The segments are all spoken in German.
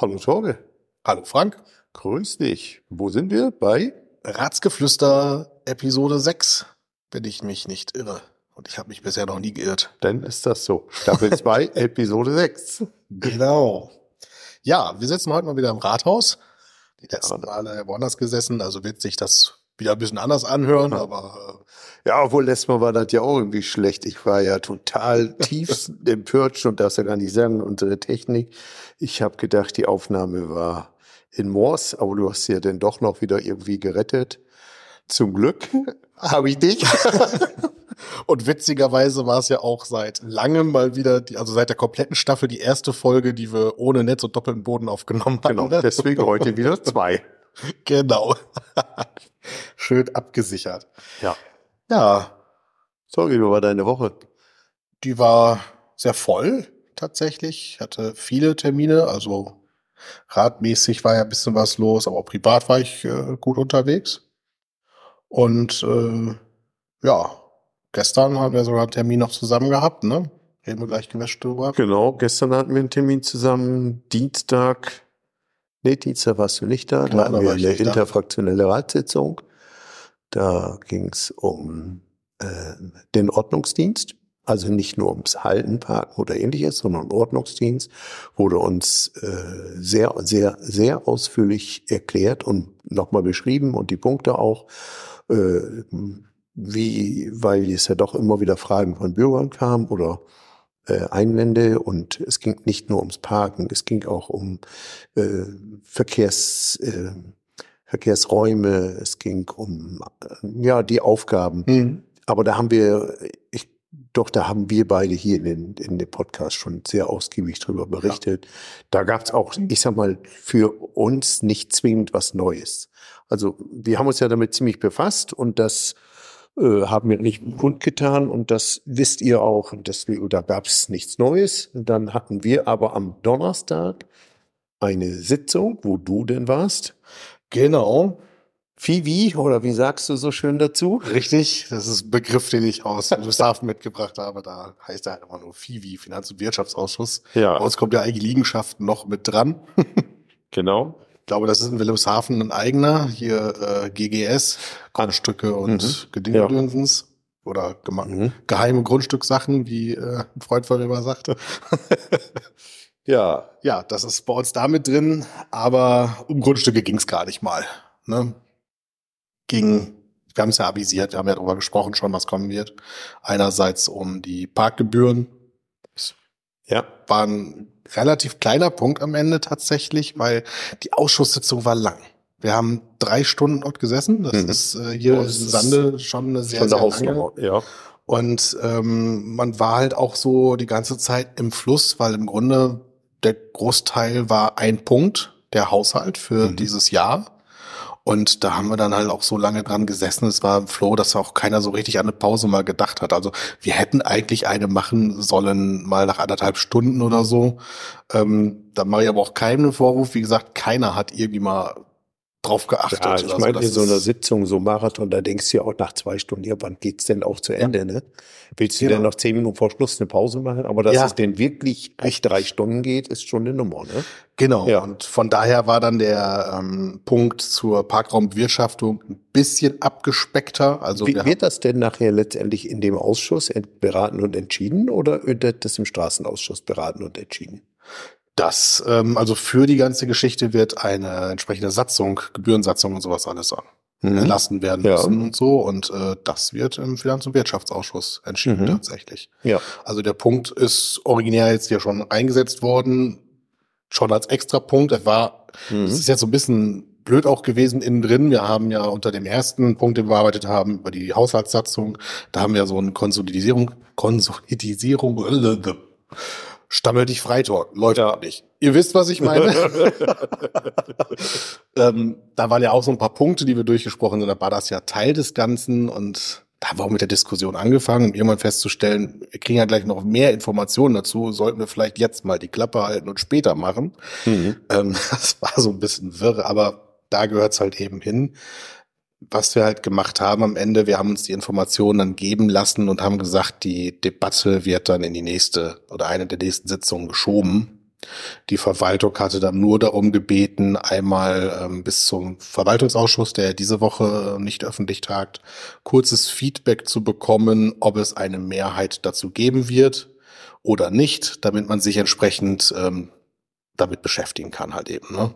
Hallo Torge. Hallo Frank. Grüß dich. Wo sind wir? Bei? Ratsgeflüster Episode 6, wenn ich mich nicht irre. Und ich habe mich bisher noch nie geirrt. Dann ist das so. Staffel 2, Episode 6. Genau. Ja, wir sitzen heute mal wieder im Rathaus. Die letzten Male woanders gesessen, also wird sich das wieder ein bisschen anders anhören, aber Ja, obwohl letztes Mal war das ja auch irgendwie schlecht. Ich war ja total tief empört, und darfst ja gar nicht sagen, unsere Technik. Ich habe gedacht, die Aufnahme war in Morse, aber du hast sie ja dann doch noch wieder irgendwie gerettet. Zum Glück habe ich dich. Und witzigerweise war es ja auch seit langem mal wieder, die, also seit der kompletten Staffel die erste Folge, die wir ohne Netz und doppelten Boden aufgenommen haben. Genau, deswegen heute wieder zwei. Genau. Schön abgesichert. Ja. Ja, Sorry, wie war deine Woche? die war sehr voll tatsächlich. Ich hatte viele Termine, also radmäßig war ja ein bisschen was los, aber auch privat war ich äh, gut unterwegs. Und äh, ja, gestern haben wir sogar einen Termin noch zusammen gehabt, ne? Reden wir gleich gewäscht drüber. Genau, gestern hatten wir einen Termin zusammen, Dienstag. Nee, Dienstag warst du nicht da. Da hatten wir eine da. interfraktionelle Ratssitzung. Da ging es um äh, den Ordnungsdienst. Also nicht nur ums Halten, Parken oder ähnliches, sondern Ordnungsdienst wurde uns äh, sehr, sehr, sehr ausführlich erklärt und nochmal beschrieben und die Punkte auch, äh, wie, weil es ja doch immer wieder Fragen von Bürgern kam oder äh, Einwände und es ging nicht nur ums Parken, es ging auch um äh, Verkehrs, äh, Verkehrsräume, es ging um äh, ja die Aufgaben. Hm. Aber da haben wir, ich, doch, da haben wir beide hier in, den, in dem Podcast schon sehr ausgiebig drüber berichtet. Da gab es auch, ich sag mal, für uns nicht zwingend was Neues. Also wir haben uns ja damit ziemlich befasst und das äh, haben wir nicht kundgetan und das wisst ihr auch. Und deswegen, da gab es nichts Neues. Dann hatten wir aber am Donnerstag eine Sitzung, wo du denn warst. Genau, Fivi, oder wie sagst du so schön dazu? richtig. Das ist ein Begriff, den ich aus Ludwigshafen mitgebracht habe. Da heißt er halt immer nur FIVI, Finanz- und Wirtschaftsausschuss. Ja. Bei uns kommt ja eigentlich Liegenschaften noch mit dran. Genau. Ich glaube, das ist in Wilhelmshaven ein eigener, hier äh, GGS, Grundstücke und Mhm. Gedingedönsens. Oder gema- Mhm. geheime Grundstückssachen, wie äh, ein Freund von mir mal sagte. Ja, ja, das ist bei uns damit drin, aber um Grundstücke ging es gar nicht mal. Ne? Ging, wir haben es ja avisiert, wir haben ja darüber gesprochen schon, was kommen wird. Einerseits um die Parkgebühren, ja. war ein relativ kleiner Punkt am Ende tatsächlich, weil die Ausschusssitzung war lang. Wir haben drei Stunden dort gesessen. Das Mhm. ist äh, hier Oh, in Sande schon eine sehr, sehr lange. Ja. Und ähm, man war halt auch so die ganze Zeit im Fluss, weil im Grunde der Großteil war ein Punkt, der Haushalt für Mhm. dieses Jahr. Und da haben wir dann halt auch so lange dran gesessen. Es war im Flow, dass auch keiner so richtig an eine Pause mal gedacht hat. Also wir hätten eigentlich eine machen sollen, mal nach anderthalb Stunden oder so. Ähm, da mache ich aber auch keinen Vorwurf. Wie gesagt, keiner hat irgendwie mal drauf geachtet. Ja, ich oder meine, in so einer Sitzung, so Marathon, da denkst du ja auch nach zwei Stunden, ja, wann geht's denn auch zu Ende, ne? Willst du Genau. denn noch zehn Minuten vor Schluss eine Pause machen? Aber dass Ja. es denn wirklich echt drei Stunden geht, ist schon eine Nummer, ne? Genau. Ja. Und von daher war dann der ähm, Punkt zur Parkraumbewirtschaftung ein bisschen abgespeckter. Also Wie, wir wird das denn nachher letztendlich in dem Ausschuss beraten und entschieden oder wird das im Straßenausschuss beraten und entschieden? Das, ähm, also für die ganze Geschichte wird eine entsprechende Satzung, Gebührensatzung und sowas alles an. erlassen werden Mhm. Ja. müssen und so. Und äh, das wird im Finanz- und Wirtschaftsausschuss entschieden Mhm. tatsächlich. Ja. Also der Punkt ist originär jetzt hier schon eingesetzt worden, schon als Extrapunkt. Er war, Mhm. es ist jetzt so ein bisschen blöd auch gewesen innen drin. Wir haben ja unter dem ersten Punkt, den wir bearbeitet haben, über die Haushaltssatzung, da haben wir so eine Konsolidierung, Konsolidierung, stammel dich Freitor, läuft Ja. nicht. Ihr wisst, was ich meine. ähm, da waren ja auch so ein paar Punkte, die wir durchgesprochen haben. Da war das ja Teil des Ganzen und da haben wir auch mit der Diskussion angefangen, um irgendwann festzustellen, wir kriegen ja gleich noch mehr Informationen dazu, sollten wir vielleicht jetzt mal die Klappe halten und später machen. Mhm. Ähm, das war so ein bisschen wirr, aber da gehört's halt eben hin. Was wir halt gemacht haben am Ende, wir haben uns die Informationen dann geben lassen und haben gesagt, die Debatte wird dann in die nächste oder eine der nächsten Sitzungen geschoben. Die Verwaltung hatte dann nur darum gebeten, einmal ähm, bis zum Verwaltungsausschuss, der diese Woche nicht öffentlich tagt, kurzes Feedback zu bekommen, ob es eine Mehrheit dazu geben wird oder nicht, damit man sich entsprechend ähm, damit beschäftigen kann halt eben. Ne?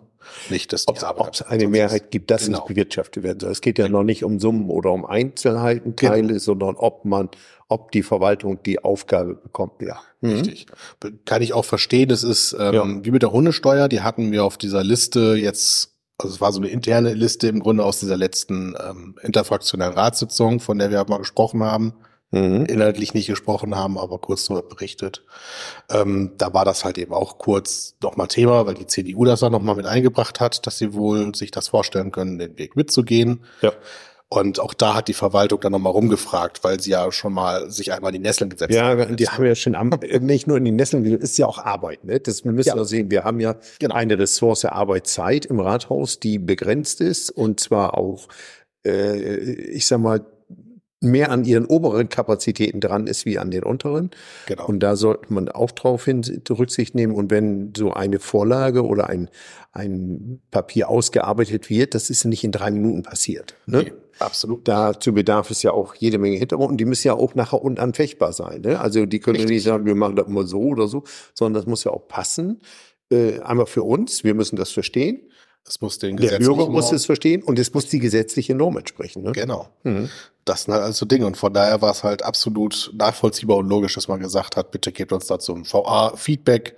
Nicht, dass ob es eine Mehrheit gibt, dass genau. nicht bewirtschaftet werden soll. Es geht ja noch nicht um Summen oder um Einzelheiten, genau. Teile, genau. sondern ob man ob die Verwaltung die Aufgabe bekommt, ja. Mhm. Richtig. Kann ich auch verstehen. Das ist ähm, ja. wie mit der Hundesteuer, die hatten wir auf dieser Liste jetzt also es war so eine interne Liste im Grunde aus dieser letzten ähm, interfraktionellen Ratssitzung, von der wir mal gesprochen haben, mhm. inhaltlich nicht gesprochen haben, aber kurz darüber berichtet. Ähm, da war das halt eben auch kurz nochmal Thema, weil die CDU das dann nochmal mit eingebracht hat, dass sie wohl sich das vorstellen können, den Weg mitzugehen. Ja. Und auch da hat die Verwaltung dann nochmal rumgefragt, weil sie ja schon mal sich einmal in die Nesseln gesetzt ja, haben. Ja, die haben ja schon am, nicht nur in die Nesseln, ist ja auch Arbeit. Ne? Das müssen ja. wir sehen. Wir haben ja genau. eine Ressource Arbeitszeit im Rathaus, die begrenzt ist und zwar auch, äh, ich sag mal, mehr an ihren oberen Kapazitäten dran ist wie an den unteren. Genau. Und da sollte man auch drauf hin Rücksicht nehmen. Und wenn so eine Vorlage oder ein, ein Papier ausgearbeitet wird, das ist nicht in drei Minuten passiert. Ne? Nee, absolut. Dazu bedarf es ja auch jede Menge Hintergrund. Und die müssen ja auch nachher unanfechtbar sein. Ne? Also die können Richtig. nicht sagen, wir machen das immer so oder so, sondern das muss ja auch passen. Äh, einmal für uns, wir müssen das verstehen. Es muss den Der Bürger muss es verstehen und es muss die gesetzliche Norm entsprechen. Ne? Genau. Mhm. Das sind halt also Dinge. Und von daher war es halt absolut nachvollziehbar und logisch, dass man gesagt hat, bitte gebt uns dazu ein VA-Feedback,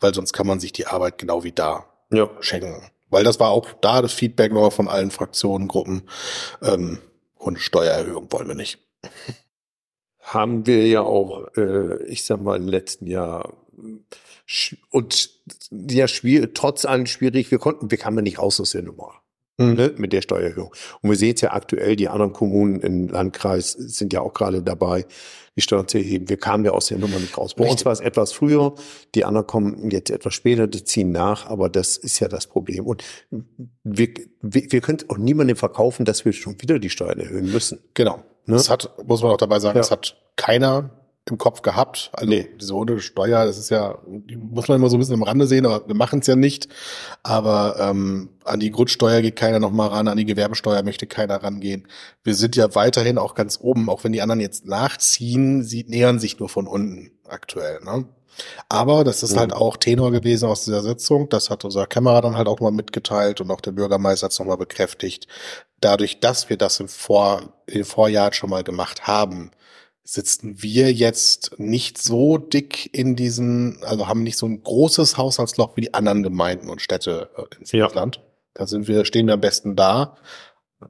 weil sonst kann man sich die Arbeit genau wie da ja. schenken. Weil das war auch da das Feedback noch von allen Fraktionen, Gruppen. Ähm, und Steuererhöhung wollen wir nicht. Haben wir ja auch, äh, ich sag mal, im letzten Jahr und ja, schwierig, trotz allem schwierig, wir konnten, wir kamen nicht raus aus der Nummer. Mhm. Ne, mit der Steuererhöhung. Und wir sehen es ja aktuell, die anderen Kommunen im Landkreis sind ja auch gerade dabei, die Steuern zu erheben. Wir kamen ja aus der Nummer nicht raus. Bei Richtig. uns war es etwas früher, die anderen kommen jetzt etwas später, die ziehen nach, aber das ist ja das Problem. Und wir, wir, wir können auch niemandem verkaufen, dass wir schon wieder die Steuern erhöhen müssen. Genau. Ne? Das hat, muss man auch dabei sagen, ja. das hat keiner im Kopf gehabt. Also nee. diese ohne Steuer, das ist ja, die muss man immer so ein bisschen am Rande sehen, aber wir machen es ja nicht. Aber ähm, an die Grundsteuer geht keiner noch mal ran, an die Gewerbesteuer möchte keiner rangehen. Wir sind ja weiterhin auch ganz oben, auch wenn die anderen jetzt nachziehen, sie nähern sich nur von unten aktuell. Ne? Aber das ist halt auch Tenor gewesen aus dieser Sitzung. Das hat unser Kämmerer dann halt auch mal mitgeteilt und auch der Bürgermeister hat es nochmal bekräftigt. Dadurch, dass wir das im, Vor im Vorjahr schon mal gemacht haben, sitzen wir jetzt nicht so dick in diesen, also haben nicht so ein großes Haushaltsloch wie die anderen Gemeinden und Städte äh, in Friesland. Ja. Da sind wir, stehen wir am besten da.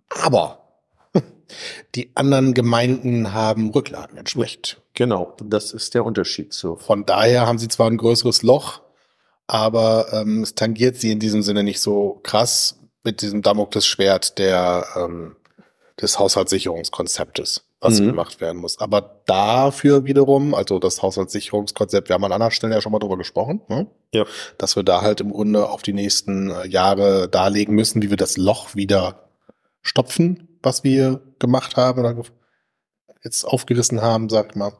Aber die anderen Gemeinden haben Rücklagen entsprechend. Genau, das ist der Unterschied. So. Von daher haben sie zwar ein größeres Loch, aber ähm, es tangiert sie in diesem Sinne nicht so krass mit diesem Damoklesschwert der ähm, des Haushaltssicherungskonzeptes was mhm. gemacht werden muss. Aber dafür wiederum, also das Haushaltssicherungskonzept, wir haben an anderer Stelle ja schon mal drüber gesprochen, ne? ja. dass wir da halt im Grunde auf die nächsten äh, Jahre darlegen müssen, wie wir das Loch wieder stopfen, was wir gemacht haben oder jetzt aufgerissen haben, sagt mal.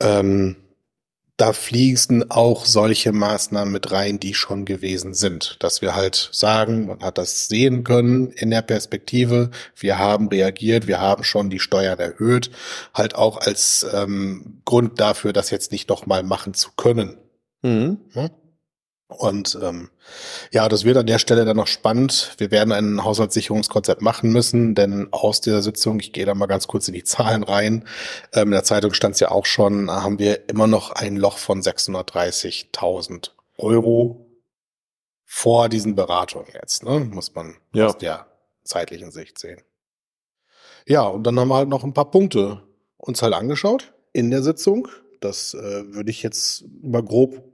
Ähm, da fließen auch solche Maßnahmen mit rein, die schon gewesen sind. Dass wir halt sagen, man hat das sehen können in der Perspektive, wir haben reagiert, wir haben schon die Steuern erhöht, halt auch als ähm, Grund dafür, das jetzt nicht nochmal machen zu können. Mhm. Hm? Und ähm, ja, das wird an der Stelle dann noch spannend. Wir werden ein Haushaltssicherungskonzept machen müssen, denn aus dieser Sitzung, ich gehe da mal ganz kurz in die Zahlen rein, ähm, in der Zeitung stand es ja auch schon, haben wir immer noch ein Loch von 630.000 Euro vor diesen Beratungen jetzt, ne? muss man ja. aus der zeitlichen Sicht sehen. Ja, und dann haben wir halt noch ein paar Punkte uns halt angeschaut in der Sitzung. Das äh, würde ich jetzt mal grob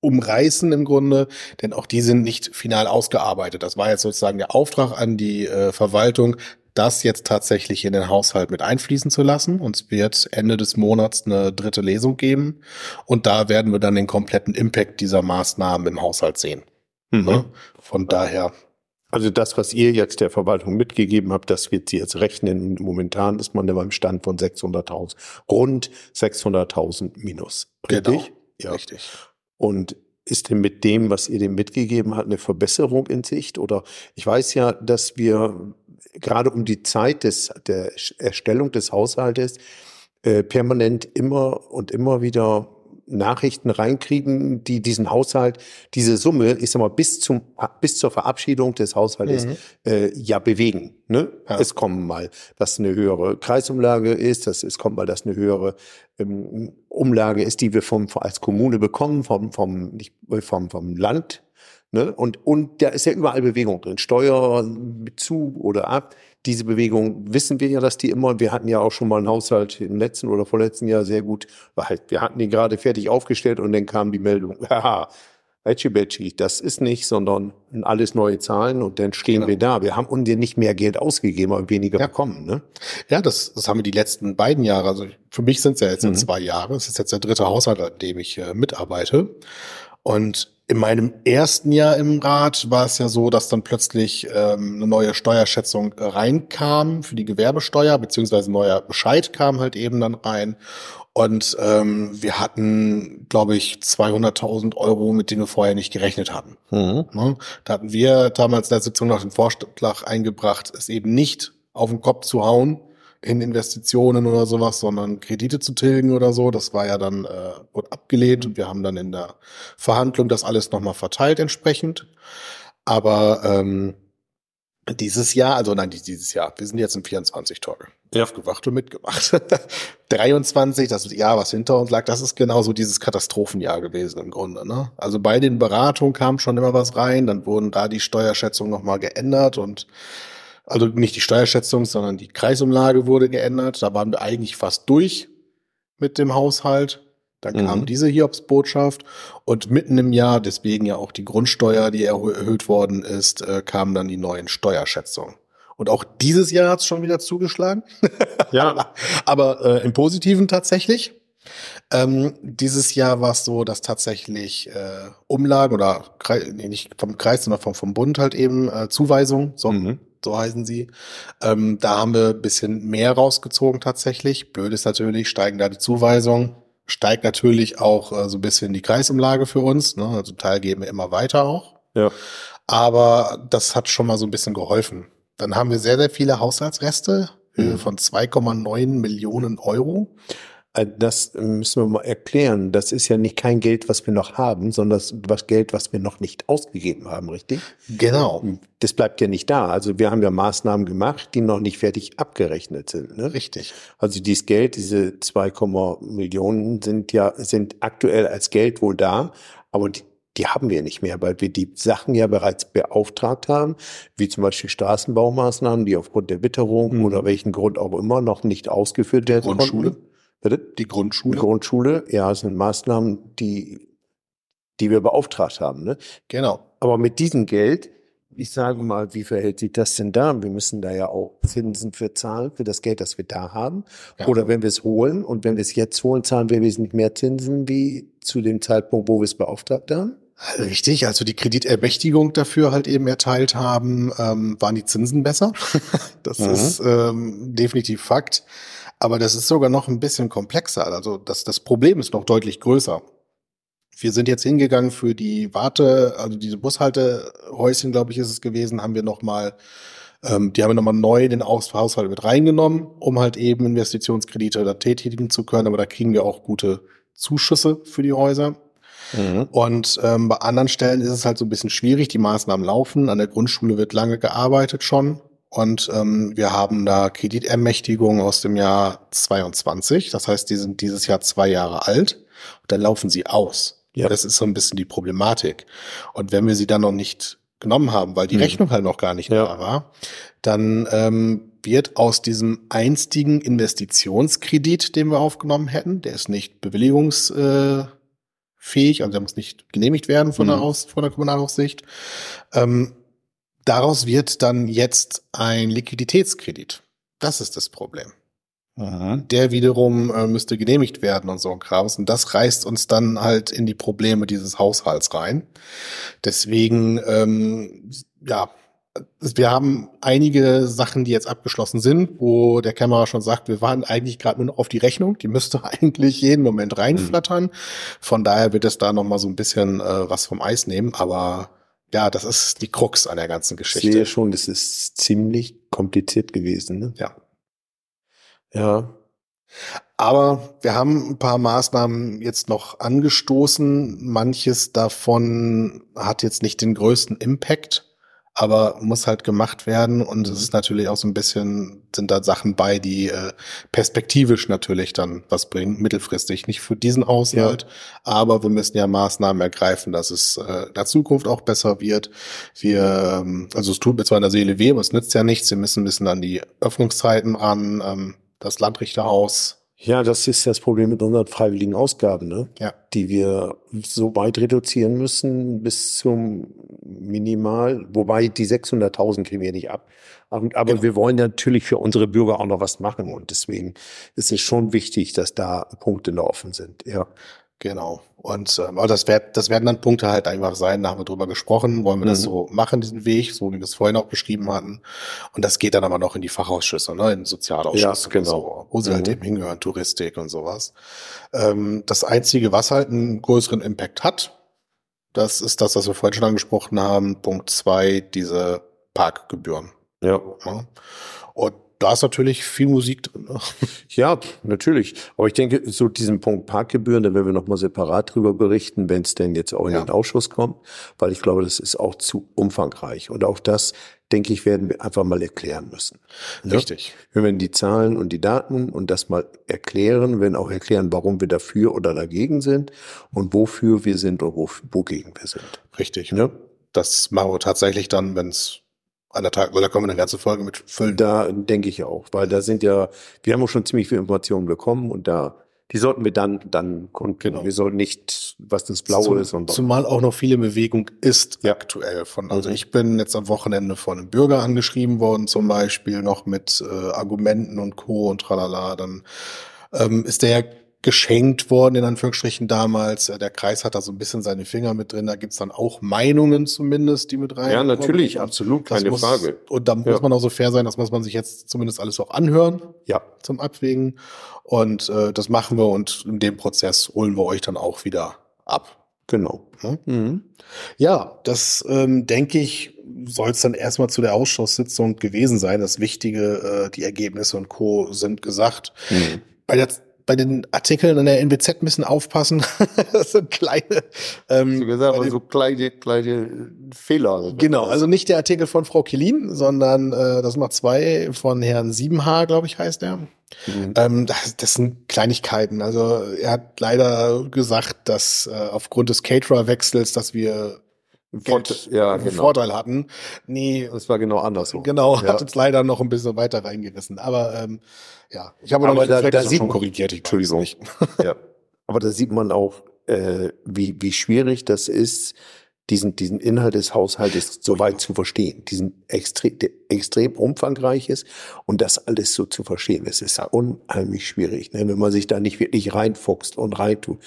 umreißen im Grunde, denn auch die sind nicht final ausgearbeitet. Das war jetzt sozusagen der Auftrag an die äh, Verwaltung, das jetzt tatsächlich in den Haushalt mit einfließen zu lassen. Uns wird Ende des Monats eine dritte Lesung geben und da werden wir dann den kompletten Impact dieser Maßnahmen im Haushalt sehen. Mhm. Ne? Von daher Also das, was ihr jetzt der Verwaltung mitgegeben habt, das wird sie jetzt rechnen. Momentan ist man ja beim Stand von 600.000, rund 600.000 minus. Richtig? Genau. Ja. Richtig. Und ist denn mit dem, was ihr dem mitgegeben habt, eine Verbesserung in Sicht? Oder ich weiß ja, dass wir gerade um die Zeit des, der Erstellung des Haushaltes äh, permanent immer und immer wieder Nachrichten reinkriegen, die diesen Haushalt, diese Summe, ich sag mal, bis zum bis zur Verabschiedung des Haushaltes Mhm. äh, ja bewegen. Ne? Ja. Es kommen mal, dass eine höhere Kreisumlage ist, dass es kommt mal, dass eine höhere ähm, Umlage ist, die wir vom als Kommune bekommen, vom vom nicht vom vom Land. Ne? Und, und da ist ja überall Bewegung drin. Steuer mit zu oder ab. Diese Bewegung wissen wir ja, dass die immer, wir hatten ja auch schon mal einen Haushalt im letzten oder vorletzten Jahr sehr gut, halt, wir hatten den gerade fertig aufgestellt und dann kam die Meldung, haha, Betschi Betschi, das ist nicht, sondern alles neue Zahlen und dann stehen Genau. wir da. Wir haben uns ja nicht mehr Geld ausgegeben, aber weniger Ja. bekommen. Ne? Ja, das, das haben wir die letzten beiden Jahre. Also für mich sind es ja jetzt Mhm. zwei Jahre. Es ist jetzt der dritte Haushalt, an dem ich äh, mitarbeite. Und in meinem ersten Jahr im Rat war es ja so, dass dann plötzlich ähm, eine neue Steuerschätzung äh, reinkam für die Gewerbesteuer, beziehungsweise ein neuer Bescheid kam halt eben dann rein. Und ähm, wir hatten, glaube ich, 200.000 Euro, mit denen wir vorher nicht gerechnet hatten. Ne? Da hatten wir damals in der Sitzung noch den Vorschlag eingebracht, es eben nicht auf den Kopf zu hauen in Investitionen oder sowas, sondern Kredite zu tilgen oder so. Das war ja dann äh, wurde abgelehnt und wir haben dann in der Verhandlung das alles nochmal verteilt entsprechend. Aber ähm, dieses Jahr, also nein, nicht dieses Jahr, wir sind jetzt im 24 Tage. Ja. Aufgewacht und mitgemacht. 23, das Jahr, was hinter uns lag, das ist genauso dieses Katastrophenjahr gewesen im Grunde. Ne? Also bei den Beratungen kam schon immer was rein, dann wurden da die Steuerschätzungen nochmal geändert und also nicht die Steuerschätzung, sondern die Kreisumlage wurde geändert. Da waren wir eigentlich fast durch mit dem Haushalt. Dann kam Mhm. diese Hiobsbotschaft und mitten im Jahr, deswegen ja auch die Grundsteuer, die erhö- erhöht worden ist, äh, kamen dann die neuen Steuerschätzungen. Und auch dieses Jahr hat es schon wieder zugeschlagen, Ja, aber äh, im Positiven tatsächlich. Ähm, dieses Jahr war es so, dass tatsächlich äh, Umlagen oder Krei- nee, nicht vom Kreis, sondern vom, vom Bund halt eben äh, Zuweisungen, so, Mhm. So heißen sie. Ähm, da haben wir ein bisschen mehr rausgezogen tatsächlich. Blöd ist natürlich, steigen da die Zuweisungen, steigt natürlich auch äh, so ein bisschen die Kreisumlage für uns. Ne? Also Teil geben wir immer weiter auch. ja. Aber das hat schon mal so ein bisschen geholfen. Dann haben wir sehr, sehr viele Haushaltsreste, Höhe Mhm. von 2,9 Millionen Euro. Äh, Das müssen wir mal erklären. Das ist ja nicht kein Geld, was wir noch haben, sondern das Geld, was wir noch nicht ausgegeben haben, richtig? Genau. Das bleibt ja nicht da. Also wir haben ja Maßnahmen gemacht, die noch nicht fertig abgerechnet sind. Ne? Richtig. Also dieses Geld, diese 2, Millionen sind ja sind aktuell als Geld wohl da, aber die, die haben wir nicht mehr, weil wir die Sachen ja bereits beauftragt haben, wie zum Beispiel Straßenbaumaßnahmen, die aufgrund der Witterung Mhm. oder welchen Grund auch immer noch nicht ausgeführt werden Grundschule? konnten. Die Grundschule. Grundschule, ja, es sind Maßnahmen, die, die wir beauftragt haben. Ne? genau. Aber mit diesem Geld, ich sage mal, wie verhält sich das denn da? Wir müssen da ja auch Zinsen für zahlen, für das Geld, das wir da haben. Ja. Oder wenn wir es holen und wenn wir es jetzt holen, zahlen wir wesentlich mehr Zinsen wie zu dem Zeitpunkt, wo wir es beauftragt haben. Richtig, als wir die Kreditermächtigung dafür halt eben erteilt haben, ähm, waren die Zinsen besser. das Mhm. ist ähm, definitiv Fakt. Aber das ist sogar noch ein bisschen komplexer. Also das, das Problem ist noch deutlich größer. Wir sind jetzt hingegangen für die Warte, also diese Bushaltehäuschen, glaube ich, ist es gewesen, haben wir nochmal, ähm, die haben wir nochmal neu in den Aus- Haushalt mit reingenommen, um halt eben Investitionskredite da tätigen zu können. Aber da kriegen wir auch gute Zuschüsse für die Häuser. Und ähm, bei anderen Stellen ist es halt so ein bisschen schwierig. Die Maßnahmen laufen. An der Grundschule wird lange gearbeitet schon. Und ähm, wir haben da Kreditermächtigungen aus dem Jahr 22. Das heißt, die sind dieses Jahr zwei Jahre alt. Und dann laufen sie aus. Ja. Das ist so ein bisschen die Problematik. Und wenn wir sie dann noch nicht genommen haben, weil die Mhm. Rechnung halt noch gar nicht Ja. da war, dann ähm, wird aus diesem einstigen Investitionskredit, den wir aufgenommen hätten, der ist nicht bewilligungsfähig, äh, also der muss nicht genehmigt werden von, der, Mhm. Aus, von der Kommunalaufsicht. Ähm, daraus wird dann jetzt ein Liquiditätskredit. Das ist das Problem. Der wiederum äh, müsste genehmigt werden und so ein Krams. Und das reißt uns dann halt in die Probleme dieses Haushalts rein. Deswegen, ähm, ja, wir haben einige Sachen, die jetzt abgeschlossen sind, wo der Kämmerer schon sagt, wir waren eigentlich gerade nur noch auf die Rechnung, die müsste eigentlich jeden Moment reinflattern. Mhm. Von daher wird es da noch mal so ein bisschen äh, was vom Eis nehmen, aber ja, das ist die Krux an der ganzen Geschichte. Ich sehe schon, das ist ziemlich kompliziert gewesen. Ne? Ja. Ja. Aber wir haben ein paar Maßnahmen jetzt noch angestoßen. Manches davon hat jetzt nicht den größten Impact aber muss halt gemacht werden und es ist natürlich auch so ein bisschen, sind da Sachen bei, die äh, perspektivisch natürlich dann was bringen, mittelfristig, nicht für diesen Haushalt, ja. aber wir müssen ja Maßnahmen ergreifen, dass es äh, in der Zukunft auch besser wird. Wir, ähm, also es tut mir zwar in der Seele weh, aber es nützt ja nichts, wir müssen ein bisschen an die Öffnungszeiten ran, ähm, das Landrichterhaus ja, das ist das Problem mit unseren freiwilligen Ausgaben, ne? ja. die wir so weit reduzieren müssen bis zum Minimal, wobei die 600.000 kriegen wir nicht ab. Aber genau. wir wollen natürlich für unsere Bürger auch noch was machen und deswegen ist es schon wichtig, dass da Punkte noch offen sind. Ja. Genau. Und ähm, aber das, wird, das werden dann Punkte halt einfach sein, da haben wir drüber gesprochen, wollen wir mhm. das so machen, diesen Weg, so wie wir es vorhin auch beschrieben hatten. Und das geht dann aber noch in die Fachausschüsse, ne, in Sozialausschüsse, ja, genau. So, wo sie halt mhm. halt eben hingehören, Touristik und sowas. Ähm, das Einzige, was halt einen größeren Impact hat, das ist das, was wir vorhin schon angesprochen haben. Punkt zwei, diese Parkgebühren. Ja. ja. Und da ist natürlich viel Musik drin. Ne? Ja, natürlich. Aber ich denke, so diesen Punkt Parkgebühren, da werden wir nochmal separat drüber berichten, wenn es denn jetzt auch in ja. den Ausschuss kommt, weil ich glaube, das ist auch zu umfangreich. Und auch das, denke ich, werden wir einfach mal erklären müssen. Ne? Richtig. Wir werden die Zahlen und die Daten und das mal erklären, werden auch erklären, warum wir dafür oder dagegen sind und wofür wir sind und wo, wogegen wir sind. Richtig. Ja? Das machen wir tatsächlich dann, wenn es anderthalb, oder kommen wir eine ganze Folge mit füllen. Da denke ich auch, weil da sind ja, wir haben auch schon ziemlich viele Informationen bekommen und da, die sollten wir dann, dann kundtun. Genau. Wir sollten nicht, was das Blaue Zum, ist und Zumal auch noch viele Bewegung ist ja. aktuell von, also mhm. ich bin jetzt am Wochenende von einem Bürger angeschrieben worden, zum Beispiel noch mit äh, Argumenten und Co. und tralala, dann ähm, ist der geschenkt worden, in Anführungsstrichen damals. Äh, der Kreis hat da so ein bisschen seine Finger mit drin. Da gibt's dann auch Meinungen zumindest, die mit rein. Ja, natürlich, absolut, keine muss, Frage. Und da ja. muss man auch so fair sein, das muss man sich jetzt zumindest alles auch anhören. Ja. Zum Abwägen. Und äh, das machen wir und in dem Prozess holen wir euch dann auch wieder ab. Genau. Ja, mhm. ja das ähm, denke ich, soll es dann erstmal zu der Ausschusssitzung gewesen sein. Das Wichtige, äh, die Ergebnisse und Co. sind gesagt. Mhm. Bei der bei den Artikeln an der NWZ müssen aufpassen. das sind kleine, ähm, so, gesagt, so kleine, kleine Fehler. Genau, also nicht der Artikel von Frau Kilin, sondern äh, das sind zwei von Herrn Siebenhaar, glaube ich, heißt er. Mhm. Ähm, das, das sind Kleinigkeiten. Also er hat leider gesagt, dass äh, aufgrund des Caterer-Wechsels, dass wir Geld, ja, genau. Vorteil hatten. Nee. Das war genau andersrum. Genau, ja. hat uns leider noch ein bisschen weiter reingerissen. Aber ähm, ja, ich habe noch da, da sieht schon korrigiert. Ich Entschuldigung. ja. Aber da sieht man auch, äh, wie, wie schwierig das ist, diesen, diesen Inhalt des Haushaltes so weit zu verstehen, diesen extrem, extrem umfangreich ist und das alles so zu verstehen. Es ist unheimlich schwierig, ne, wenn man sich da nicht wirklich reinfuchst und reintut.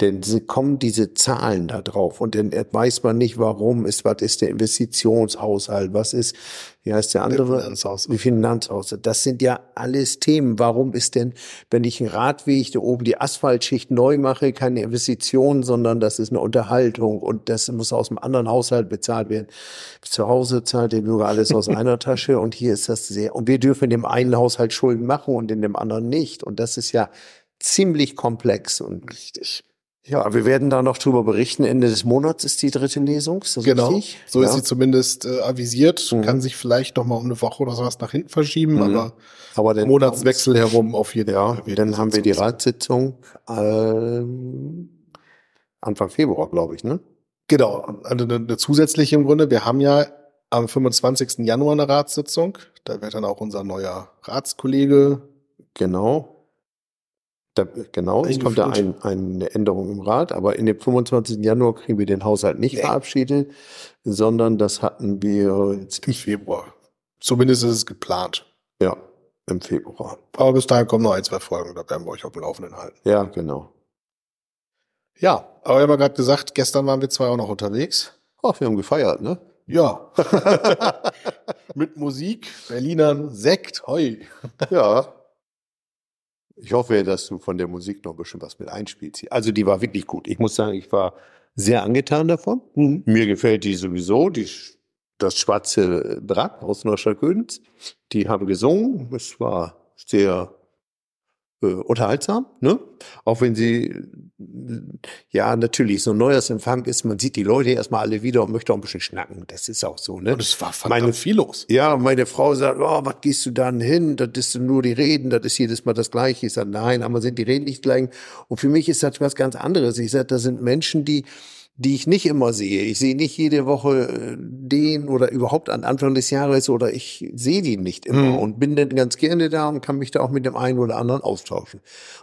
Denn sie kommen diese Zahlen da drauf und dann weiß man nicht, warum ist, was ist der Investitionshaushalt, was ist wie heißt der andere? Finanzhaus. Wie Finanzhaus. Das sind ja alles Themen. Warum ist denn, wenn ich einen Radweg, da oben die Asphaltschicht neu mache, keine Investition, sondern das ist eine Unterhaltung und das muss aus dem anderen Haushalt bezahlt werden. Zu Hause zahlt der Bürger alles aus einer Tasche und hier ist das sehr, und wir dürfen in dem einen Haushalt Schulden machen und in dem anderen nicht. Und das ist ja ziemlich komplex und richtig. Ja, wir werden da noch drüber berichten. Ende des Monats ist die dritte Lesung. Ist genau. Richtig? So ja. ist sie zumindest äh, avisiert. Mhm. Kann sich vielleicht noch mal um eine Woche oder sowas nach hinten verschieben, mhm. aber, aber den Monatswechsel herum auf jeden Fall. Ja, dann haben wir die Ratssitzung ähm, Anfang Februar, glaube ich, ne? Genau, also eine, eine zusätzliche im Grunde. Wir haben ja am 25. Januar eine Ratssitzung. Da wird dann auch unser neuer Ratskollege genau da, genau, es kommt da ein, eine Änderung im Rat, aber in dem 25. Januar kriegen wir den Haushalt nicht nee. verabschiedet, sondern das hatten wir jetzt im Februar. Zumindest ist es geplant. Ja, im Februar. Aber bis dahin kommen noch ein, zwei Folgen, da werden wir euch auf dem Laufenden halten. Ja, genau. Ja, aber wir haben ja gerade gesagt, gestern waren wir zwei auch noch unterwegs. Ach, wir haben gefeiert, ne? Ja. Mit Musik, Berlinern, Sekt, hoi. Ja. Ich hoffe, dass du von der Musik noch ein bisschen was mit einspielst. Also die war wirklich gut. Ich muss sagen, ich war sehr angetan davon. Mir gefällt die sowieso, die, das schwarze Drack aus Neustadt-Gödens. Die haben gesungen. Es war sehr äh, unterhaltsam, ne? Auch wenn sie, ja, natürlich, so ein Neujahrsempfang ist, man sieht die Leute erstmal alle wieder und möchte auch ein bisschen schnacken. Das ist auch so, ne? Und es war Meine- viel los. Ja, meine Frau sagt, oh, was gehst du dann hin? Das ist nur die Reden, das ist jedes Mal das Gleiche. Ich sage, nein, aber sind die Reden nicht gleich? Und für mich ist das was ganz anderes. Ich sage, das sind Menschen, die, die ich nicht immer sehe. Ich sehe nicht jede Woche äh, den oder überhaupt an Anfang des Jahres oder ich sehe die nicht immer Mhm. und bin dann ganz gerne da und kann mich da auch mit dem einen oder anderen austauschen.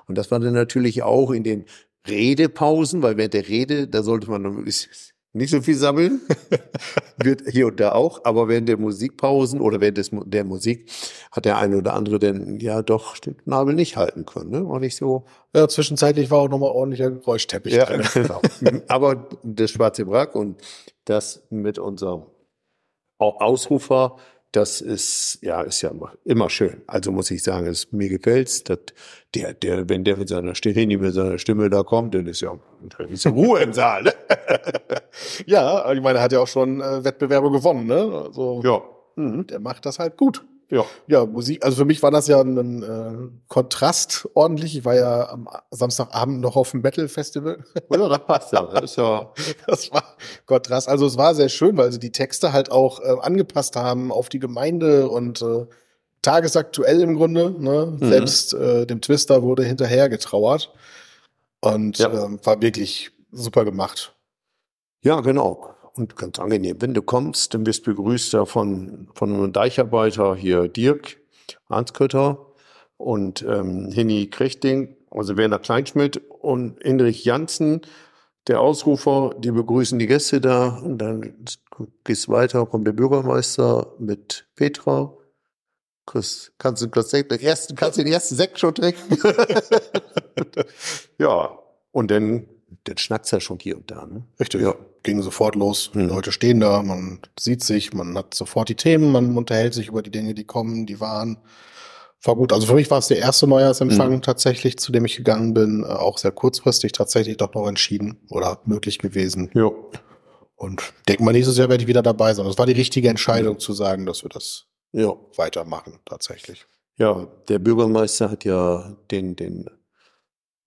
Und das war dann natürlich auch in den Redepausen, weil während der Rede, da sollte man dann möglichst nicht so viel sammeln. Wird hier und da auch, aber während der Musikpausen oder während des, der Musik hat der eine oder andere denn ja doch den Nabel nicht halten können. Ne? War nicht so. Ja, zwischenzeitlich war auch nochmal ordentlicher Geräuschteppich Ja, drin. genau. aber das Schwarze Brack und das mit unserem Au- Ausrufer, das ist ja ist ja immer, immer schön. Also muss ich sagen, es, mir gefällt's. dass Der, der, wenn der mit seiner Stimme, mit seiner Stimme da kommt, dann ist ja, dann ist ja Ruhe im Saal. Ne? Ja, ich meine, er hat ja auch schon äh, Wettbewerbe gewonnen, ne? Also, Ja. mhm, der macht das halt gut. Ja. Ja, Musik, also für mich war das ja ein äh, Kontrast ordentlich. Ich war ja am Samstagabend noch auf dem Metal Festival. Oder das passt ja. Das ist ja. Das war Kontrast. Also es war sehr schön, weil sie die Texte halt auch äh, angepasst haben auf die Gemeinde und äh, tagesaktuell im Grunde. Ne? Mhm. Selbst äh, dem Twister wurde hinterher getrauert. Und Ja. ähm, war wirklich super gemacht. Ja, genau. Und ganz angenehm. Wenn du kommst, dann wirst du begrüßt ja von, von einem Deicharbeiter hier, Dirk Arnskötter und ähm, Henny Krechting, also Werner Kleinschmidt und Hinrich Janssen, der Ausrufer, die begrüßen die Gäste da und dann gehst weiter, kommt der Bürgermeister mit Petra. Chris, kannst du das Sekt, den ersten, kannst du den ersten Sekt schon trinken? ja, und dann, dann schnackt's ja schon hier und da, ne? Richtig. Ja. Ging sofort los. Die. Leute stehen da, man sieht sich, man hat sofort die Themen, man unterhält sich über die Dinge, die kommen, die waren. War gut. Also für mich war es der erste Neujahrsempfang Mhm. tatsächlich, zu dem ich gegangen bin. Äh, Auch sehr kurzfristig tatsächlich doch noch entschieden oder möglich gewesen. Ja. Und denke mal, nächstes Jahr werde ich wieder dabei sein. Das war die richtige Entscheidung zu sagen, dass wir das Ja. weitermachen, tatsächlich. Ja, der Bürgermeister hat ja den, den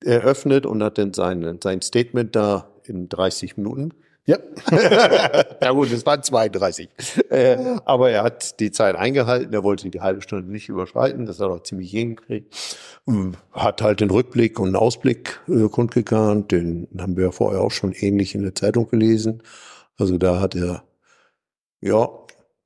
eröffnet und hat dann sein, sein Statement da in 30 Minuten. Ja. ja gut, es waren 32. Äh, aber er hat die Zeit eingehalten, er wollte die halbe Stunde nicht überschreiten, das hat er auch ziemlich hingekriegt. Hat halt den Rückblick und einen Ausblick äh, kundgetan, den haben wir ja vorher auch schon ähnlich in der Zeitung gelesen. Also da hat er, ja,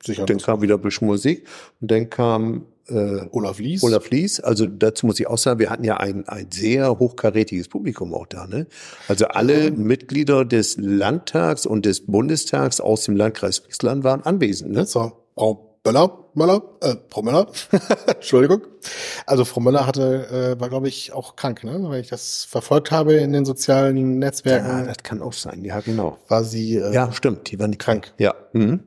Sicher. dann kam wieder ein bisschen Musik und dann kam äh, Olaf Lies. Olaf Lies, also dazu muss ich auch sagen, wir hatten ja ein, ein sehr hochkarätiges Publikum auch da. Ne? Also alle Mitglieder des Landtags und des Bundestags aus dem Landkreis Friesland waren anwesend. Ne? So, Frau Möller, Möller, äh, Frau Möller, Entschuldigung. Also Frau Möller hatte, äh, war glaube ich auch krank, ne? Weil ich das verfolgt habe in den sozialen Ja, Netzwerken, das kann auch sein, ja genau. war sie äh, Ja, stimmt, die waren nicht krank. Ja, mhm.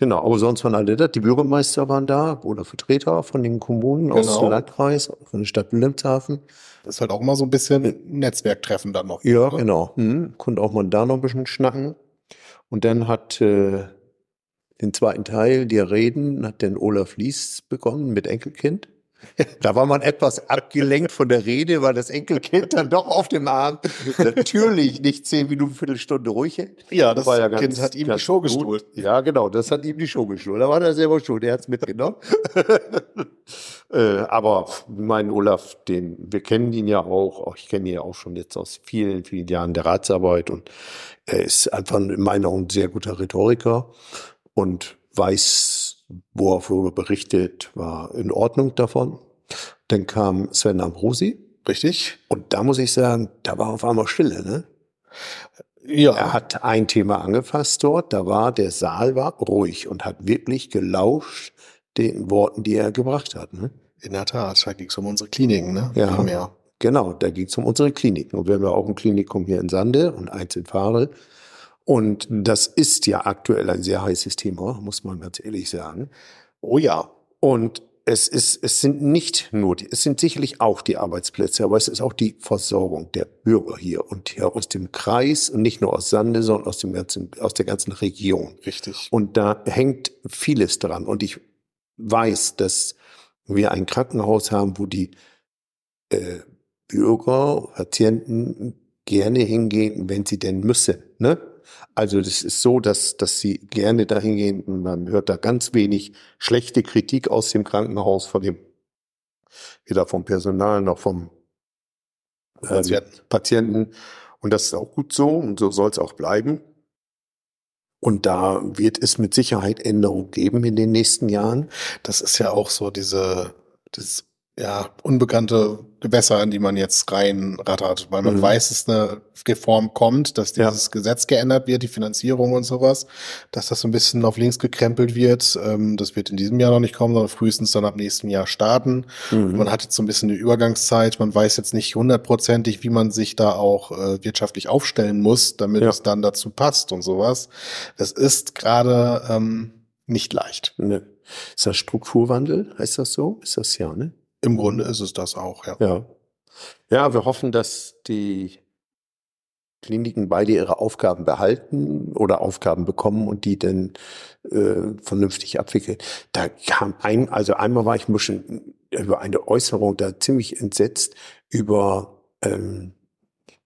Genau. Aber sonst waren alle da. Die Bürgermeister waren da oder Vertreter von den Kommunen aus Genau. dem Landkreis, von der Stadt Wilhelmshaven. Das ist halt auch immer so ein bisschen Netzwerktreffen dann noch. Ja, ne? genau. Mhm. Konnte auch mal da noch ein bisschen schnacken. Und dann hat äh, den zweiten Teil der Reden, hat dann Olaf Lies begonnen mit Enkelkind. Da war man etwas abgelenkt von der Rede, weil das Enkelkind dann doch auf dem Arm natürlich nicht zehn Minuten, Viertelstunde ruhig hält. Ja, das War ja Kind ganz- hat ihm die Show gestohlen. Ja, genau, das hat ihm die Show gestohlen. Da war er selber schuld, er hat es mitgenommen. äh, aber mein Olaf, den, wir kennen ihn ja auch, ich kenne ihn ja auch schon jetzt aus vielen, vielen Jahren der Ratsarbeit und er ist einfach in meinen Augen ein sehr guter Rhetoriker und weiß, wo er worüber berichtet, war in Ordnung davon. Dann kam Sven Ambrosi Richtig? und da muss ich sagen, da war auf einmal Stille, ne? Ja. Er hat ein Thema angefasst dort, da war, der Saal war ruhig und hat wirklich gelauscht den Worten, die er gebracht hat. Ne? In der Tat, da ging es um unsere Kliniken, ne? Ja. Mehr. Genau, da ging es um unsere Kliniken. Und wir haben ja auch ein Klinikum hier in Sande und eins in Fahre. Und das ist ja aktuell ein sehr heißes Thema, muss man ganz ehrlich sagen. Oh ja. Und es ist, es sind nicht nur, die, es sind sicherlich auch die Arbeitsplätze, aber es ist auch die Versorgung der Bürger hier und hier aus dem Kreis und nicht nur aus Sande, sondern aus dem ganzen, aus der ganzen Region. Richtig. Und da hängt vieles dran. Und ich weiß, dass wir ein Krankenhaus haben, wo die äh, Bürger, Patienten gerne hingehen, wenn sie denn müssen. Ne? Also das ist so, dass, dass sie gerne dahin gehen. Man hört da ganz wenig schlechte Kritik aus dem Krankenhaus, von dem, weder vom Personal noch vom ähm, Patienten. Patienten. Und das ist auch gut so und so soll es auch bleiben. Und da wird es mit Sicherheit Änderungen geben in den nächsten Jahren. Das ist ja auch so diese, dieses ja, unbekannte Gewässer, in die man jetzt reinrattert, weil man Mhm. weiß, dass eine Reform kommt, dass Ja. dieses Gesetz geändert wird, die Finanzierung und sowas, dass das so ein bisschen auf links gekrempelt wird. Ähm, das wird in diesem Jahr noch nicht kommen, sondern frühestens dann ab nächsten Jahr starten. Mhm. Man hat jetzt so ein bisschen eine Übergangszeit. Man weiß jetzt nicht hundertprozentig, wie man sich da auch äh, wirtschaftlich aufstellen muss, damit Ja. es dann dazu passt und sowas. Das ist gerade ähm, nicht leicht. Ne. Ist das Strukturwandel? Heißt das so? Ist das ja, ne? Im Grunde ist es das auch, ja. Ja. Ja, wir hoffen, dass die Kliniken beide ihre Aufgaben behalten oder Aufgaben bekommen und die dann äh, vernünftig abwickeln. Da kam ein, also einmal war ich ein bisschen über eine Äußerung da ziemlich entsetzt über ähm,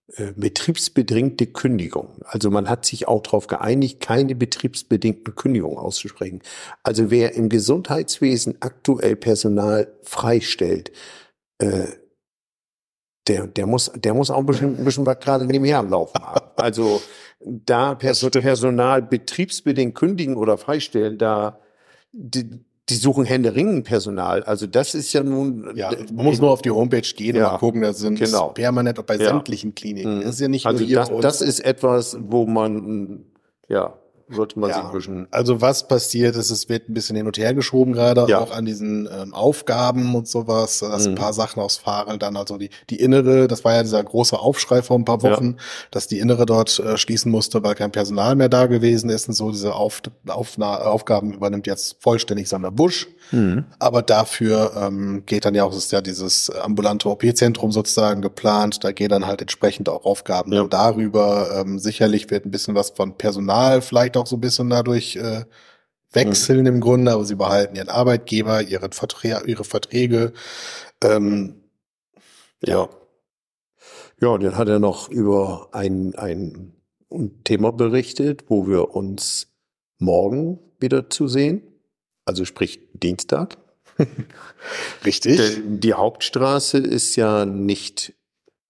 äh, betriebsbedingte Kündigung. Also man hat sich auch darauf geeinigt, keine betriebsbedingten Kündigungen auszusprechen. Also wer im Gesundheitswesen aktuell Personal freistellt, äh, der, der muss, der muss auch ein bisschen, ein bisschen was gerade nebenher am Laufen haben. Also da Perso Personal betriebsbedingt kündigen oder freistellen, da die, die suchen händeringend Personal. Also das ist ja nun Ja, man muss nur auf die Homepage gehen Ja, und mal gucken, da sind genau. permanent bei Ja. sämtlichen Kliniken. Mhm. Das ist ja nicht also nur hier das, das ist etwas, wo man ja sollte man Ja. sich ein bisschen Also was passiert ist, es wird ein bisschen hin und her geschoben gerade, Ja. auch an diesen ähm, Aufgaben und sowas, dass ein Mhm. paar Sachen ausfahren dann, also die, die innere, das war ja dieser große Aufschrei vor ein paar Ja. Wochen, dass die innere dort äh, schließen musste, weil kein Personal mehr da gewesen ist und so, diese Auf, Aufna Aufgaben übernimmt jetzt vollständig Sander Busch. Aber dafür ähm, geht dann ja auch, es ist ja dieses ambulante OP-Zentrum sozusagen geplant, da gehen dann halt entsprechend auch Aufgaben Ja. darüber. Ähm, sicherlich wird ein bisschen was von Personal vielleicht auch so ein bisschen dadurch äh, wechseln Mhm. im Grunde, aber sie behalten ihren Arbeitgeber, ihre, Verträ ihre Verträge. Ähm, Ja. Ja, und dann hat er noch über ein, ein Thema berichtet, wo wir uns morgen wieder zu sehen. Also sprich Dienstag. richtig. Denn die Hauptstraße ist ja nicht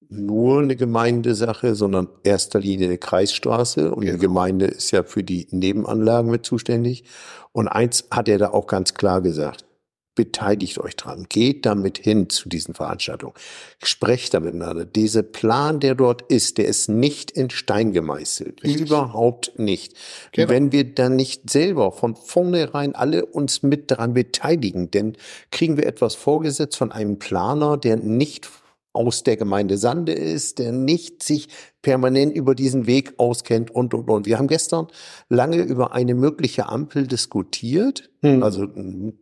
nur eine Gemeindesache, sondern erster Linie eine Kreisstraße. Und die Genau. Gemeinde ist ja für die Nebenanlagen mit zuständig. Und eins hat er da auch ganz klar gesagt. Beteiligt euch dran. Geht damit hin zu diesen Veranstaltungen. Sprecht da miteinander. Dieser Plan, der dort ist, der ist nicht in Stein gemeißelt. Richtig. Überhaupt nicht. Genau. Wenn wir dann nicht selber von vornherein alle uns mit daran beteiligen, denn kriegen wir etwas vorgesetzt von einem Planer, der nicht aus der Gemeinde Sande ist, der nicht sich permanent über diesen Weg auskennt und, und, und. Wir haben gestern lange über eine mögliche Ampel diskutiert, Hm. also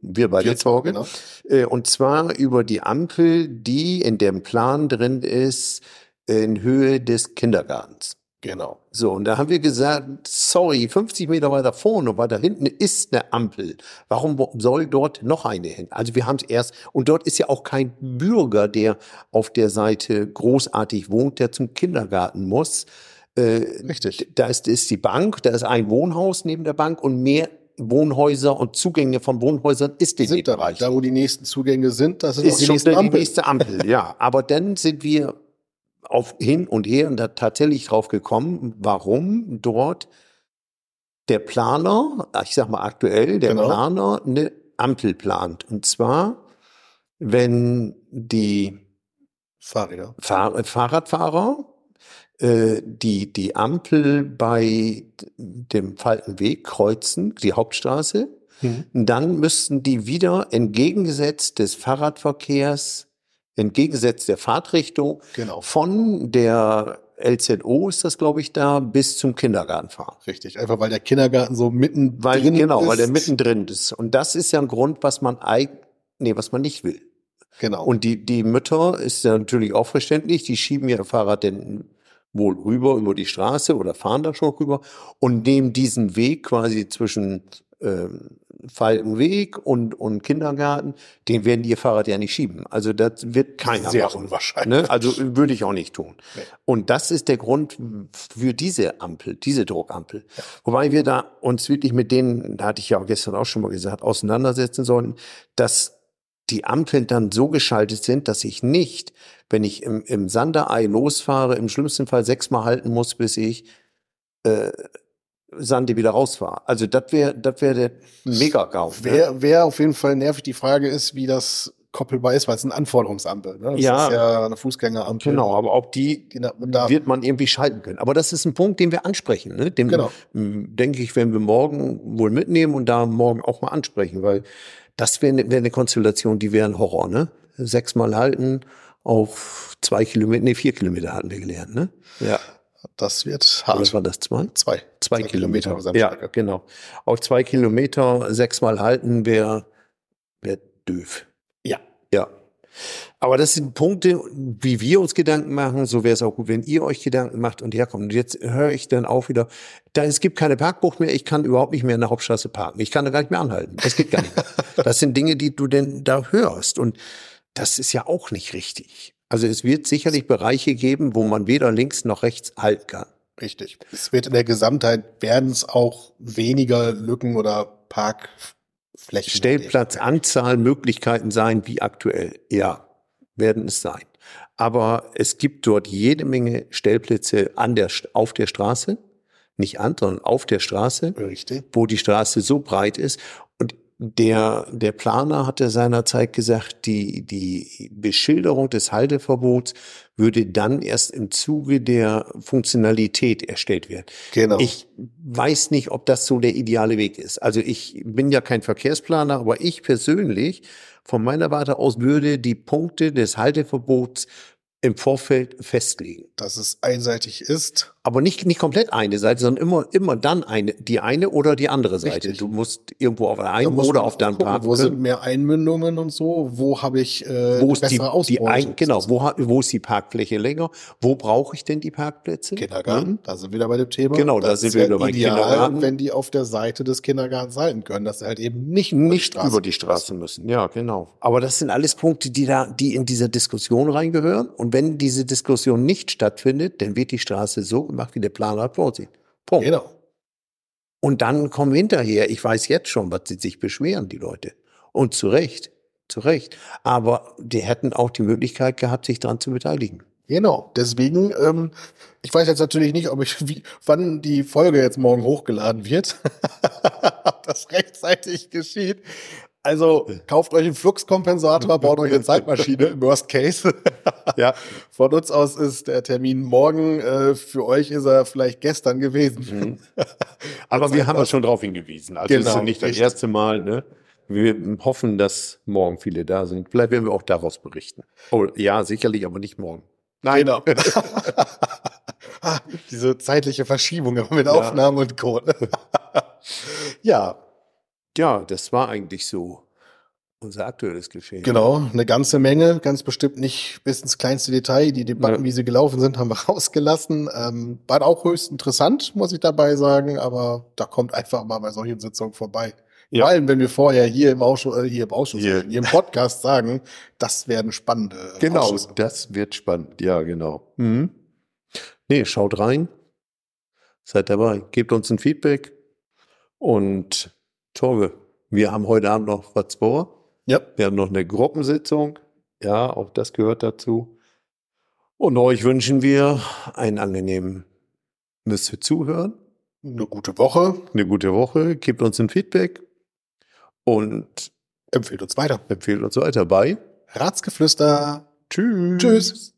wir beide Torge, genau. äh, und zwar über die Ampel, die in dem Plan drin ist, in Höhe des Kindergartens. Genau. So, und da haben wir gesagt, sorry, 50 Meter weiter vorne und weiter hinten ist eine Ampel. Warum soll dort noch eine hin? Also wir haben es erst, und dort ist ja auch kein Bürger, der auf der Seite großartig wohnt, der zum Kindergarten muss. Äh, Richtig. da ist, ist die Bank, da ist ein Wohnhaus neben der Bank und mehr Wohnhäuser und Zugänge von Wohnhäusern ist in Sind dem da, Bereich. da, wo die nächsten Zugänge sind, das ist, auch Ist die schon nächsten die nächste Ampel, ja. Aber dann sind wir auf hin und her und da tatsächlich drauf gekommen, warum dort der Planer, ich sag mal aktuell, der Genau. Planer eine Ampel plant. Und zwar, wenn die Fahrräder. Fahr Fahrradfahrer äh, die, die Ampel bei dem Falkenweg kreuzen, die Hauptstraße, Mhm. dann müssten die wieder entgegengesetzt des Fahrradverkehrs, entgegengesetzt der Fahrtrichtung Genau. von der LZO ist das, glaube ich, da bis zum Kindergarten fahren. Richtig, einfach weil der Kindergarten so mitten Weil, genau, ist. weil der mittendrin ist. Und das ist ja ein Grund, was man eigentlich, nee, was man nicht will. Genau. Und die, die Mütter ist ja natürlich auch verständlich, die schieben ihr Fahrrad denn wohl rüber über die Straße oder fahren da schon rüber und nehmen diesen Weg quasi zwischen ähm, Falkenweg und, und Kindergarten, den werden die ihr Fahrrad ja nicht schieben. Also das wird keiner Sehr machen. unwahrscheinlich. Ne? Also würde ich auch nicht tun. Nee. Und das ist der Grund für diese Ampel, diese Druckampel. Wobei wir da uns wirklich mit denen, da hatte ich ja auch gestern auch schon mal gesagt, auseinandersetzen sollten, dass die Ampeln dann so geschaltet sind, dass ich nicht, wenn ich im, im Sanderei losfahre, im schlimmsten Fall sechsmal halten muss, bis ich äh, Sande wieder rausfahre. Also das wäre das wäre der Mega-GAU. ne? Wäre wär auf jeden Fall nervig. Die Frage ist, wie das koppelbar ist, weil es eine Anforderungsampel. Ne? Das Ja. ist ja eine Fußgängerampel. Genau, aber ob die na- da- wird man irgendwie schalten können. Aber das ist ein Punkt, den wir ansprechen. Ne? Den, Genau. denke ich, werden wir morgen wohl mitnehmen und da morgen auch mal ansprechen, weil das wäre eine wär eine Konstellation, die wäre ein Horror. Ne? Sechsmal halten auf zwei Kilometer, nee, vier Kilometer hatten wir gelernt. Ne? Ja. Das wird hart. war das zwei? Zwei. Zwei, Kilometer. Ja, Gesamtstrecke. genau. Auf zwei Kilometer sechsmal halten wäre wär doof. Ja. Ja. Aber das sind Punkte, wie wir uns Gedanken machen. So wäre es auch gut, wenn ihr euch Gedanken macht und herkommt. Und jetzt höre ich dann auch wieder, da es gibt keine Parkbucht mehr, ich kann überhaupt nicht mehr in der Hauptstraße parken. Ich kann da gar nicht mehr anhalten. Das geht gar nicht. mehr. Das sind Dinge, die du denn da hörst. Und das ist ja auch nicht richtig. Also es wird sicherlich Bereiche geben, wo man weder links noch rechts halten kann. Richtig. Es wird in der Gesamtheit werden es auch weniger Lücken oder Parkflächen. Stellplatzanzahl, Möglichkeiten sein wie aktuell. Ja, werden es sein. Aber es gibt dort jede Menge Stellplätze an der, auf der Straße. Nicht an, sondern auf der Straße, Richtig. wo die Straße so breit ist. Der, der Planer hatte seinerzeit gesagt, die, die Beschilderung des Halteverbots würde dann erst im Zuge der Funktionalität erstellt werden. Genau. Ich weiß nicht, ob das so der ideale Weg ist. Also ich bin ja kein Verkehrsplaner, aber ich persönlich von meiner Warte aus würde die Punkte des Halteverbots im Vorfeld festlegen. dass es einseitig ist. Aber nicht, nicht komplett eine Seite, sondern immer, immer dann eine, die eine oder die andere Seite. Richtig. Du musst irgendwo auf der Da einen oder auf der anderen Wo sind können. mehr Einmündungen und so? Wo habe ich äh, Wo ist die, bessere die ein, genau, wo, wo ist die Parkfläche länger? Wo brauche ich denn die Parkplätze? Kindergarten, da sind wir wieder bei dem Thema. Genau, da Das sind ist wir wieder bei ideal, Kindergarten. wenn die auf der Seite des Kindergartens halten können, dass sie halt eben nicht, über die nicht Straße über die müssen. Straße müssen. Ja, genau. Aber das sind alles Punkte, die da, die in dieser Diskussion reingehören. Und wenn diese Diskussion nicht stattfindet, dann wird die Straße so gemacht, wie der Planer vorsieht. Punkt. Genau. Und dann kommen hinterher, ich weiß jetzt schon, was sie sich beschweren, die Leute. Und zu Recht. Zu Recht. Aber die hätten auch die Möglichkeit gehabt, sich daran zu beteiligen. Genau. Deswegen, ähm, ich weiß jetzt natürlich nicht, ob ich, wie, wann die Folge jetzt morgen hochgeladen wird. ob das rechtzeitig geschieht. Also kauft euch einen Fluxkompensator, baut euch eine Zeitmaschine im Worst Case. Ja. Von uns aus ist der Termin morgen. Äh, für euch ist er vielleicht gestern gewesen. Aber wir haben ja schon darauf hingewiesen. Also es ist Genau, ja nicht das richtig. erste Mal. Ne? Wir hoffen, dass morgen viele da sind. Vielleicht werden wir auch daraus berichten. Oh, ja, sicherlich, aber nicht morgen. Nein. Genau. Diese zeitliche Verschiebung mit Aufnahmen und Co. ja, Ja, das war eigentlich so unser aktuelles Geschehen. genau. Eine ganze Menge, ganz bestimmt nicht bis ins kleinste Detail. Die Debatten, Ja. wie sie gelaufen sind, haben wir rausgelassen. Ähm, war auch höchst interessant, muss ich dabei sagen. Aber da kommt einfach mal bei solchen Sitzungen vorbei. Ja. Vor allem, wenn wir vorher hier im Ausschuss, äh, hier im Ausschuss, Hier. hier, im Podcast sagen, das werden spannende Genau, Ausschüsse. das wird spannend. Ja, genau. Mhm. Nee, schaut rein. Seid dabei. Gebt uns ein Feedback. Und Torge, wir haben heute Abend noch was vor. Ja, Wir haben noch eine Gruppensitzung. Ja, auch das gehört dazu. Und euch wünschen wir einen angenehmen, müsst ihr zuhören, eine gute Woche. eine gute Woche, gebt uns ein Feedback und Empfehlt uns weiter. empfehlt uns weiter bei. Ratsgeflüster. Tschüss. Tschüss.